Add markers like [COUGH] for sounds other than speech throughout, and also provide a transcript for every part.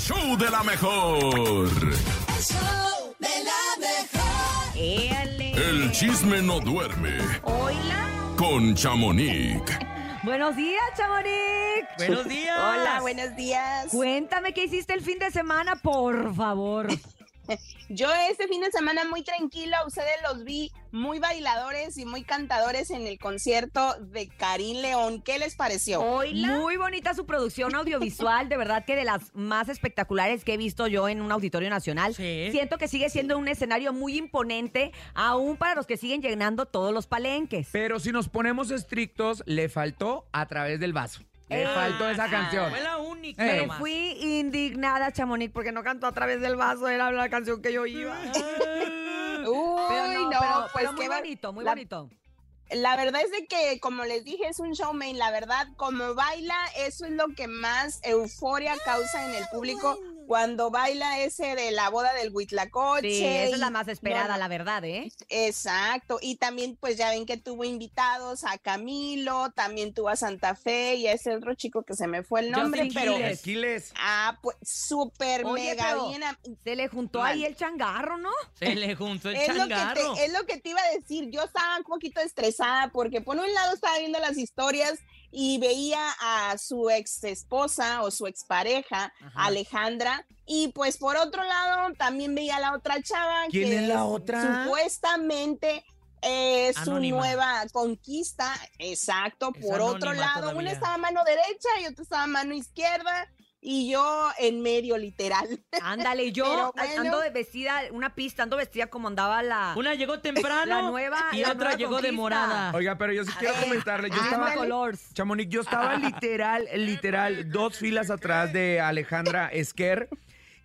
show de la mejor. El show de la mejor. Éale. El chisme no duerme Hola. con Chamonix. Buenos días, Chamonix. Buenos días. Hola, buenos días. Cuéntame qué hiciste el fin de semana, por favor. [LAUGHS] Yo este fin de semana muy tranquilo, a ustedes los vi muy bailadores y muy cantadores en el concierto de Karim León. ¿Qué les pareció? Muy bonita su producción audiovisual, de verdad que de las más espectaculares que he visto yo en un auditorio nacional. Sí. Siento que sigue siendo un escenario muy imponente, aún para los que siguen llenando todos los palenques. Pero si nos ponemos estrictos, le faltó a través del vaso. Le Eh, faltó esa Ah, canción. Fue la única. Eh. Me fui indignada, Chamonix, porque no cantó a través del vaso, era la canción que yo iba. [LAUGHS] Uy, Pero no, no, pero, pues pero muy qué va- bonito, muy la- bonito. La verdad es de que, como les dije, es un showman. La verdad, como baila, eso es lo que más euforia causa en el público. Cuando baila ese de la boda del Huitlacoche. Sí, esa es la más esperada, no, la verdad, ¿eh? Exacto, y también pues ya ven que tuvo invitados a Camilo, también tuvo a Santa Fe y a ese otro chico que se me fue el nombre, Justin pero Quiles. Quiles. ah, pues súper mega pero bien. a- Se le juntó Mal. ahí el changarro, ¿no? Se le juntó el Es lo, que changarro. te, es lo que te iba a decir, yo estaba un poquito estresada porque por un lado estaba viendo las historias y veía a su ex esposa o su expareja, Ajá. Alejandra, y pues por otro lado también veía a la otra chava ¿Quién que es la otra? supuestamente es su nueva conquista, exacto, Es por otro lado, una todavía. estaba a mano derecha y otra estaba a mano izquierda y yo en medio literal. Ándale, yo [LAUGHS] bueno. ando de vestida, una pista, ando vestida como andaba la... Una llegó temprano La nueva- y la otra nueva llegó de conquista. morada. Oiga, pero yo sí quiero ver, comentarle. Yo ah, estaba. colors. Chamonix, yo estaba literal, literal, dos filas atrás de Alejandra Esquer.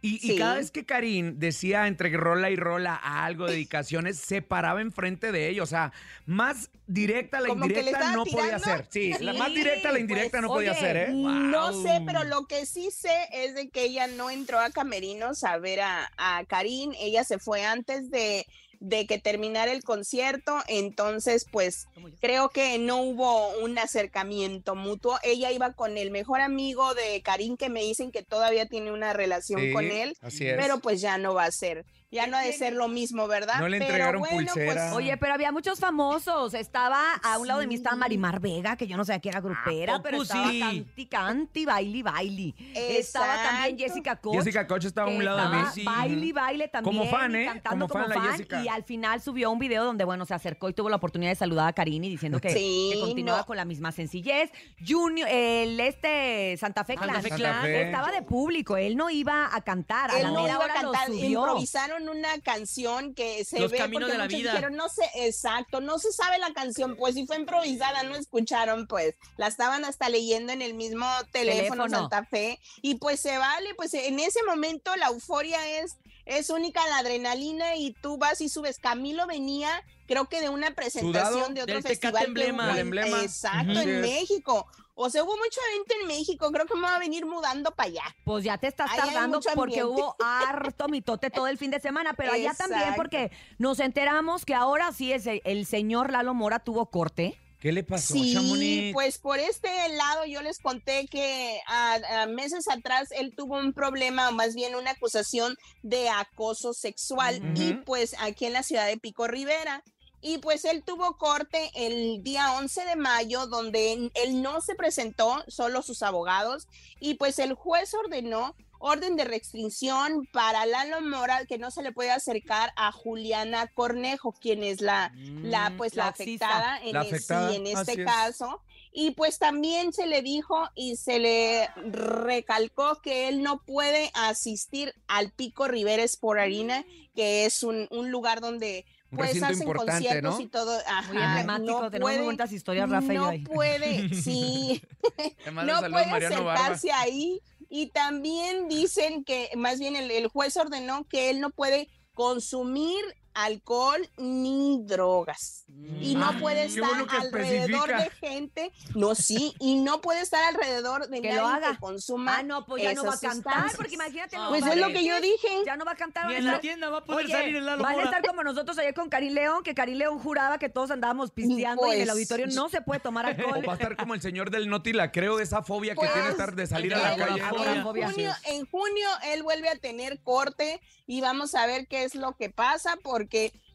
Y, cada vez que Karim decía entre rola y rola algo, dedicaciones, se paraba enfrente de ellos. O sea, más directa la Como le indirecta no podía ser. Sí, la más directa la indirecta pues, no podía oye, ser, ¿eh? No sé, pero lo que sí sé es de que ella no entró a Camerinos a ver a, a Karim, ella se fue antes de, de que terminara el concierto, entonces pues creo que no hubo un acercamiento mutuo, ella iba con el mejor amigo de Karim que me dicen que todavía tiene una relación Sí, con él, Así es. pero pues ya no va a ser, ya no ha de ser lo mismo, ¿verdad? No le Pero entregaron bueno, pues, pulsera. Oye, pero había muchos famosos. Estaba a un lado de mí estaba Marimar Vega, que yo no sabía que era grupera, ¿A pero estaba sí? canti, canti, baili, baili. Estaba también. Jessica Koch. Jessica Coche estaba a un lado de mí. sí. Baile, baile también. Como fan, ¿eh? Cantando Como como, fan la fan. Jessica. Y al final subió un video donde, bueno, se acercó y tuvo la oportunidad de saludar a Karini diciendo que, Sí, que continuaba no. con la misma sencillez. Junior, el este Santa Fe Santa Clan, Fe Santa Clan. Fe. estaba de público. Él no iba a cantar. A la no iba a lo subió. improvisaron una canción que se Los ve caminos porque de la muchos vida. dijeron, no sé, exacto, no se sabe la canción, pues si fue improvisada, no escucharon, pues la estaban hasta leyendo en el mismo teléfono, Teléfono. Santa Fe y pues se vale, pues en ese momento la euforia es es única la adrenalina y tú vas y subes. Camilo venía, creo que de una presentación Sudado. de otro festival. Emblema. Emblema. Exacto, en. México. O sea, hubo mucho evento en México, creo que me va a venir mudando para allá. Pues ya te estás Ahí tardando porque hubo harto mitote todo el fin de semana, pero allá también porque nos enteramos que ahora sí es el, el señor Lalo Mora tuvo corte. ¿Qué le pasó, Sí, Chamonix? pues por este lado yo les conté que a, a meses atrás él tuvo un problema, o más bien una acusación de acoso sexual y pues aquí en la ciudad de Pico Rivera. Y pues él tuvo corte el día 11 de mayo donde él no se presentó, solo sus abogados, y pues el juez ordenó orden de restricción para Lalo Mora que no se le puede acercar a Juliana Cornejo, quien es la, la Mm, pues la, la oxista. afectada en, La sí, afectada, en así este es. caso. Y pues también se le dijo y se le recalcó que él no puede asistir al Pico Rivera Sport Arena, que es un, un lugar donde Un pues recinto hacen importante, conciertos ¿no? y todo. Ajá, Muy emblemático, no tenemos muy puede- historias, Rafa y yo No ahí. puede, [LAUGHS] sí, [LAUGHS] no puede Mariano Barba. sentarse ahí. Y también dicen que, más bien el, el juez ordenó que él no puede consumir alcohol ni drogas. Y no Mm. puede qué estar bueno alrededor especifica. de gente, no, sí, y no puede estar alrededor de Que nadie lo haga. que consuma Ah, no, pues ya no va a cantar, sustancias. porque imagínate. no Pues es lo que yo dije. Ya no va a cantar. En la tienda va a poder Oye, salir el Lalo van a estar como nosotros ayer con Karim León, que Karim León juraba que todos andábamos pisteando y en el Pues, auditorio no se puede tomar [LAUGHS] O alcohol. va a estar como el señor del Noti, la creo, esa fobia que Pues, tiene estar de salir a la calle. la En junio, en junio él vuelve a tener corte y vamos a ver qué es lo que pasa porque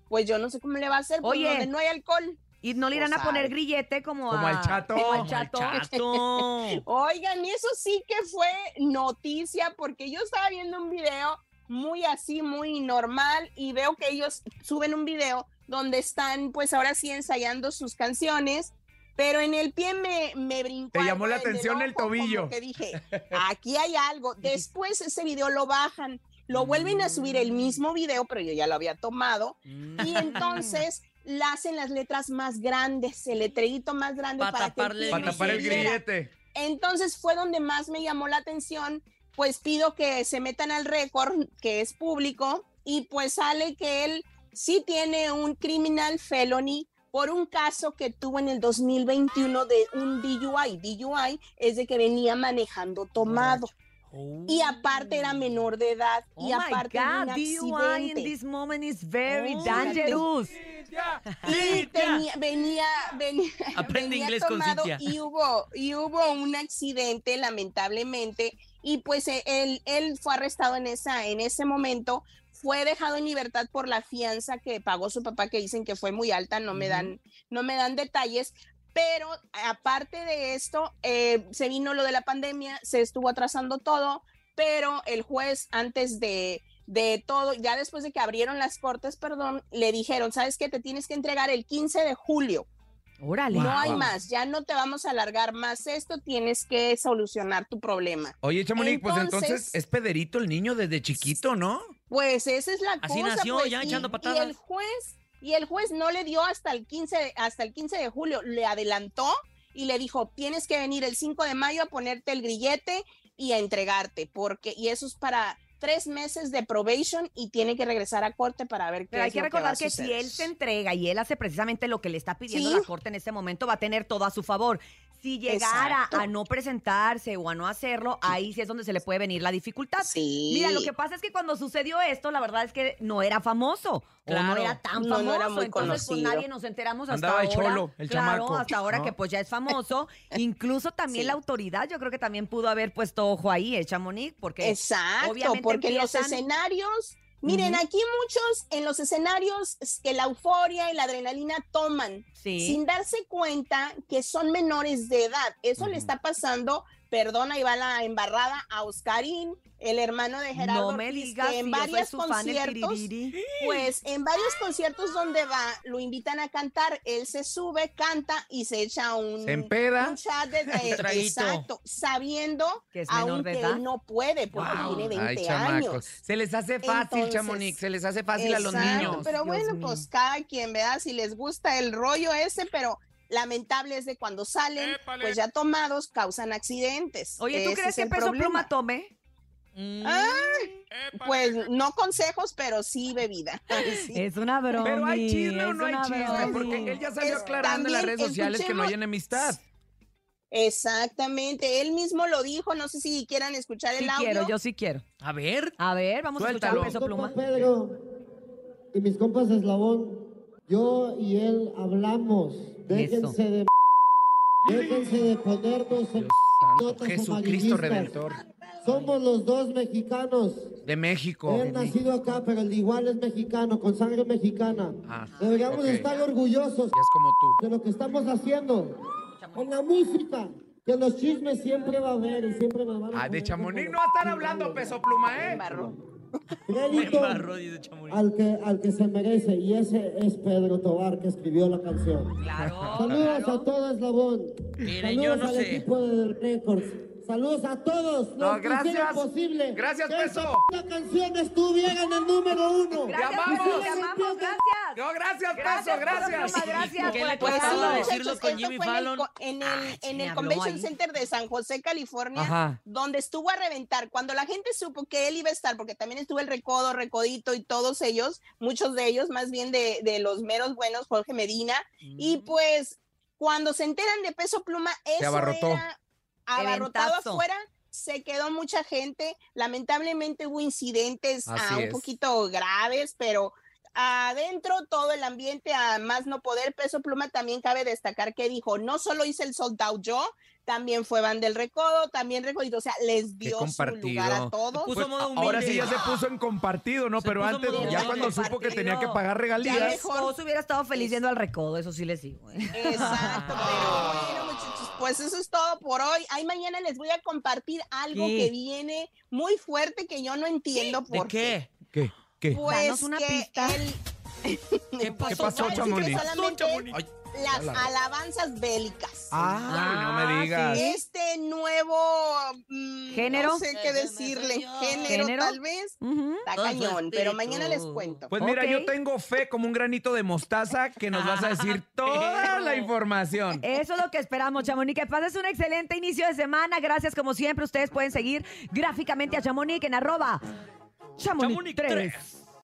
pues yo no sé cómo le va a hacer pues, Oye. donde no hay alcohol. Y no le irán Pues, a poner grillete como, Como a- al chato. como al Como el chato. chato. [LAUGHS] Oigan, eso sí que fue noticia porque yo estaba viendo un video muy así, muy normal y veo que ellos suben un video donde están pues ahora sí ensayando sus canciones. Pero en el pie me, me brincó. Te llamó la en el atención el ojo, como tobillo. Que dije, [LAUGHS] aquí hay algo. Después ese video lo bajan, lo vuelven a subir el mismo video, pero yo ya lo había tomado. Y entonces la hacen las letras más grandes, el letrerito más grande Pa' para, que taparle el quien Para tapar el grillete. Entonces fue donde más me llamó la atención, pues pido que se metan al récord, que es público, y pues sale que él sí tiene un criminal felony por un caso que tuvo en el 2021 de un DUI. DUI es de que venía manejando tomado y aparte era menor de edad Oh y my aparte un God, DUI in accidente. this moment is very Oh, dangerous. Y tenía- venía, venía, Aprende venía inglés con tomado Cintia. y hubo, y hubo un accidente, lamentablemente, y pues eh, él, él fue arrestado en esa, en ese momento, fue dejado en libertad por la fianza que pagó su papá, que dicen que fue muy alta, no me dan, no me dan detalles. Pero aparte de esto, eh, se vino lo de la pandemia, se estuvo atrasando todo, pero el juez antes de, de todo, ya después de que abrieron las cortes, perdón, le dijeron, ¿sabes qué? Te tienes que entregar el 15 de julio. Órale. No hay más, ya no te vamos a alargar más esto, tienes que solucionar tu problema. Oye, Chamonix, pues entonces es Pederito el niño desde chiquito, ¿no? Pues esa es la Así cosa. nació, pues, ya y- echando Y patadas. el juez, y el juez no le dio hasta el 15, de- hasta el 15 de julio, le adelantó y le dijo, tienes que venir el 5 de mayo a ponerte el grillete y a entregarte, porque, y eso es para tres meses de probation y tiene que regresar a corte para ver qué Pero hay es que recordar que, si él se entrega y él hace precisamente lo que le está pidiendo Sí. la corte en este momento, va a tener todo a su favor. Si llegara Exacto. a no presentarse o a no hacerlo, ahí sí es donde se le puede venir la dificultad. Sí. Mira, lo que pasa es que cuando sucedió esto, la verdad es que no era famoso o no Claro. era tan famoso. no era muy entonces, pues nadie nos enteramos hasta Andaba ahora. cholo, el claro, chamaco, hasta ahora ¿no? que pues ya es famoso. [LAUGHS] Incluso también Sí. la autoridad, yo creo que también pudo haber puesto ojo ahí, ¿eh, Chamonix? Porque Exacto, obviamente porque los escenarios, miren, aquí muchos en los escenarios es que la euforia y la adrenalina toman sí. sin darse cuenta que son menores de edad. Eso le está pasando, perdona, ahí va la embarrada a Oscarín, el hermano de Gerardo no me Ortiz, digas que en si yo soy varios su fan el conciertos, pues en varios conciertos donde va, lo invitan a cantar, él se sube, canta y se echa un, Se empeda. un chat de, de- [LAUGHS] Un exacto, sabiendo Que es menor aún de que edad. él no puede porque Wow. tiene 20 Ay, años. Se les hace fácil, Entonces, Chamonix, se les hace fácil a los niños. Pero Dios bueno, mío. pues cada quien vea si les gusta el rollo ese, pero lamentable es de cuando salen, pues ya tomados, causan accidentes. Oye, ¿tú Ese crees es que el Peso problema. Pluma tome? Mm, Ah, Pues no consejos, pero sí bebida. [LAUGHS] Sí. Es una broma. Pero hay chisme o no hay chisme, bromi. porque él ya salió Es- aclarando en las redes sociales que no hay enemistad. Exactamente, él mismo lo dijo, no sé si quieran escuchar el Sí audio. quiero, yo sí quiero. A ver. A ver, vamos Suéltalo. a escuchar Peso Pluma. Pedro y mis compas Eslabón, yo y él hablamos. Déjense de déjense de ponernos en notas Jesucristo. Redentor Somos los dos mexicanos. de México. Él nacido acá, pero el igual es mexicano, con sangre mexicana. Ah, Deberíamos estar orgullosos es como tú. de lo que estamos haciendo. Con la música, que los chismes siempre va a haber y siempre me van a Ah, de Chamonix no están hablando. Peso Pluma, ¿eh? Embarró. Crédito al que, al que se merece, y ese es Pedro Tobar que escribió la canción. Claro. Saludos claro. a todo Eslabón. Miren, Saludos yo no al sé. equipo de Records. Saludos a todos. No, los gracias. posible. Gracias, que Peso. esta canción estuviera en el número uno. Gracias, amamos. Amamos, gracias. No, gracias, Gracias, Peso, gracias. Pluma, gracias. ¿Qué le sí, decirlo con esto Jimmy fue en el Fallon? En el, sí en el Convention ahí. Center de San José, California, Ajá. donde estuvo a reventar. Cuando la gente supo que él iba a estar, porque también estuvo el Recodo, Recodito y todos ellos, muchos de ellos, más bien de, de los meros buenos, Jorge Medina, y Mm. pues cuando se enteran de Peso Pluma, eso abarrotó. era abarrotado Eventazo. afuera. Se quedó mucha gente. Lamentablemente hubo incidentes ah, un es. poquito graves, pero adentro todo el ambiente a más no poder. Peso Pluma también cabe destacar que dijo, no solo hice el sold out yo, también fue Van del Recodo, también Recodito, o sea, les dio su lugar a todos. Pues, ahora sí ya se puso en compartido, ¿no? Se Pero antes, ya cuando supo que tenía que pagar Ya regalías. mejor. Esposo hubiera estado feliz yendo al recodo, eso sí les digo. ¿eh? Exacto, pero [LAUGHS] bueno, muchachos, pues eso es todo por hoy. Ahí mañana les voy a compartir algo ¿Qué? que viene muy fuerte que yo no entiendo ¿De por qué? ¿Qué? ¿Qué? Pues Danos una que pista. el- ¿Qué [LAUGHS] pasó, Pues, no, es que Chamonix? solamente Ay, las alabanzas bélicas. Ay, no me Ah, digas. sí. Este nuevo mm, ¿Género? No sé qué decirle. Género, ¿Género? tal vez. Ujú. Está cañón, pero mañana les cuento. Pues mira, yo tengo fe como un granito de mostaza que nos vas a decir [LAUGHS] toda la información. Eso es lo que esperamos, Chamonix. Que pases un excelente inicio de semana. Gracias, como siempre. Ustedes pueden seguir gráficamente a Chamonix en arroba Chamonix Chamonix 3. tres.